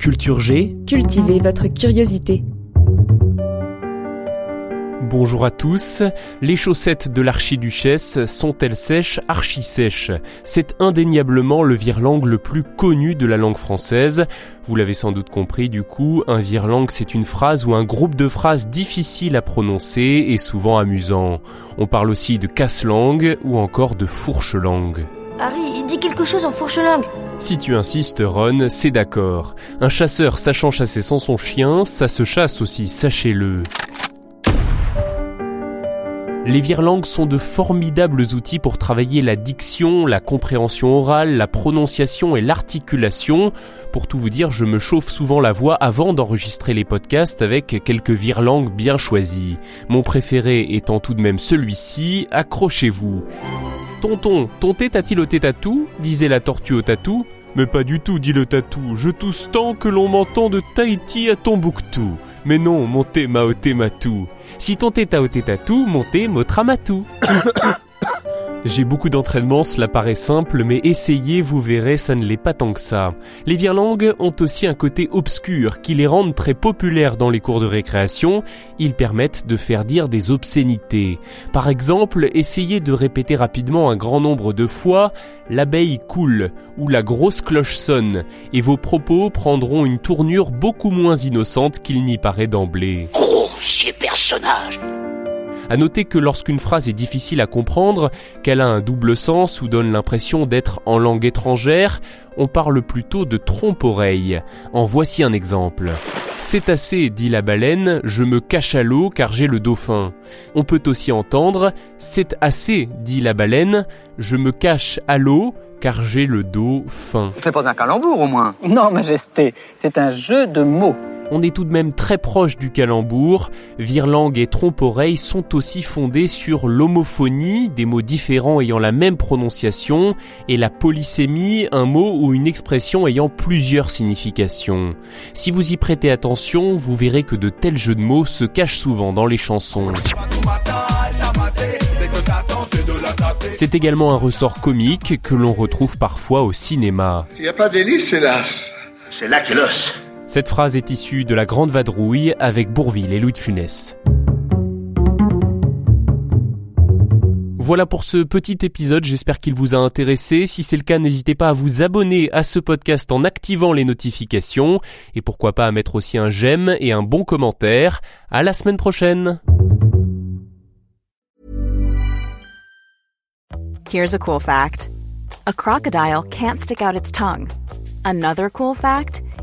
Culture G. Cultivez votre curiosité. Bonjour à tous. Les chaussettes de l'archiduchesse sont-elles sèches, archi-sèches C'est indéniablement le virlang le plus connu de la langue française. Vous l'avez sans doute compris du coup, un virlang c'est une phrase ou un groupe de phrases difficiles à prononcer et souvent amusant. On parle aussi de casse-langue ou encore de fourche-langue. Harry, il dit quelque chose en fourche-langue. Si tu insistes, Ron, c'est d'accord. Un chasseur sachant chasser sans son chien, ça se chasse aussi, sachez-le. Les virlangues sont de formidables outils pour travailler la diction, la compréhension orale, la prononciation et l'articulation. Pour tout vous dire, je me chauffe souvent la voix avant d'enregistrer les podcasts avec quelques virlangues bien choisies. Mon préféré étant tout de même celui-ci, accrochez-vous. Tonton, ton thé t'a-t-il au tatou disait la tortue au tatou. Mais pas du tout, dit le tatou. Je tousse tant que l'on m'entend de Tahiti à Tombouctou. Mais non, mon thé m'a ôté matou. Si ton thé t'a ôté tatou, mon thé m'ôtera matou. J'ai beaucoup d'entraînement, cela paraît simple, mais essayez, vous verrez, ça ne l'est pas tant que ça. Les virlangues ont aussi un côté obscur qui les rendent très populaires dans les cours de récréation. Ils permettent de faire dire des obscénités. Par exemple, essayez de répéter rapidement un grand nombre de fois l'abeille coule ou la grosse cloche sonne, et vos propos prendront une tournure beaucoup moins innocente qu'il n'y paraît d'emblée. Grossier personnage à noter que lorsqu'une phrase est difficile à comprendre, qu'elle a un double sens ou donne l'impression d'être en langue étrangère, on parle plutôt de trompe-oreille. En voici un exemple. C'est assez, dit la baleine, je me cache à l'eau car j'ai le dauphin. On peut aussi entendre C'est assez, dit la baleine, je me cache à l'eau car j'ai le dos fin. Ce n'est pas un calembour au moins. Non, Majesté, c'est un jeu de mots on est tout de même très proche du calembour. Virlangue et trompe-oreille sont aussi fondés sur l'homophonie, des mots différents ayant la même prononciation, et la polysémie, un mot ou une expression ayant plusieurs significations. Si vous y prêtez attention, vous verrez que de tels jeux de mots se cachent souvent dans les chansons. C'est également un ressort comique que l'on retrouve parfois au cinéma. Il n'y a pas d'hélice, hélas. C'est là que l'os. Cette phrase est issue de La Grande Vadrouille avec Bourville et Louis de Funès. Voilà pour ce petit épisode, j'espère qu'il vous a intéressé. Si c'est le cas, n'hésitez pas à vous abonner à ce podcast en activant les notifications et pourquoi pas à mettre aussi un j'aime et un bon commentaire. À la semaine prochaine. Here's a cool fact. A crocodile can't stick out its tongue. Another cool fact,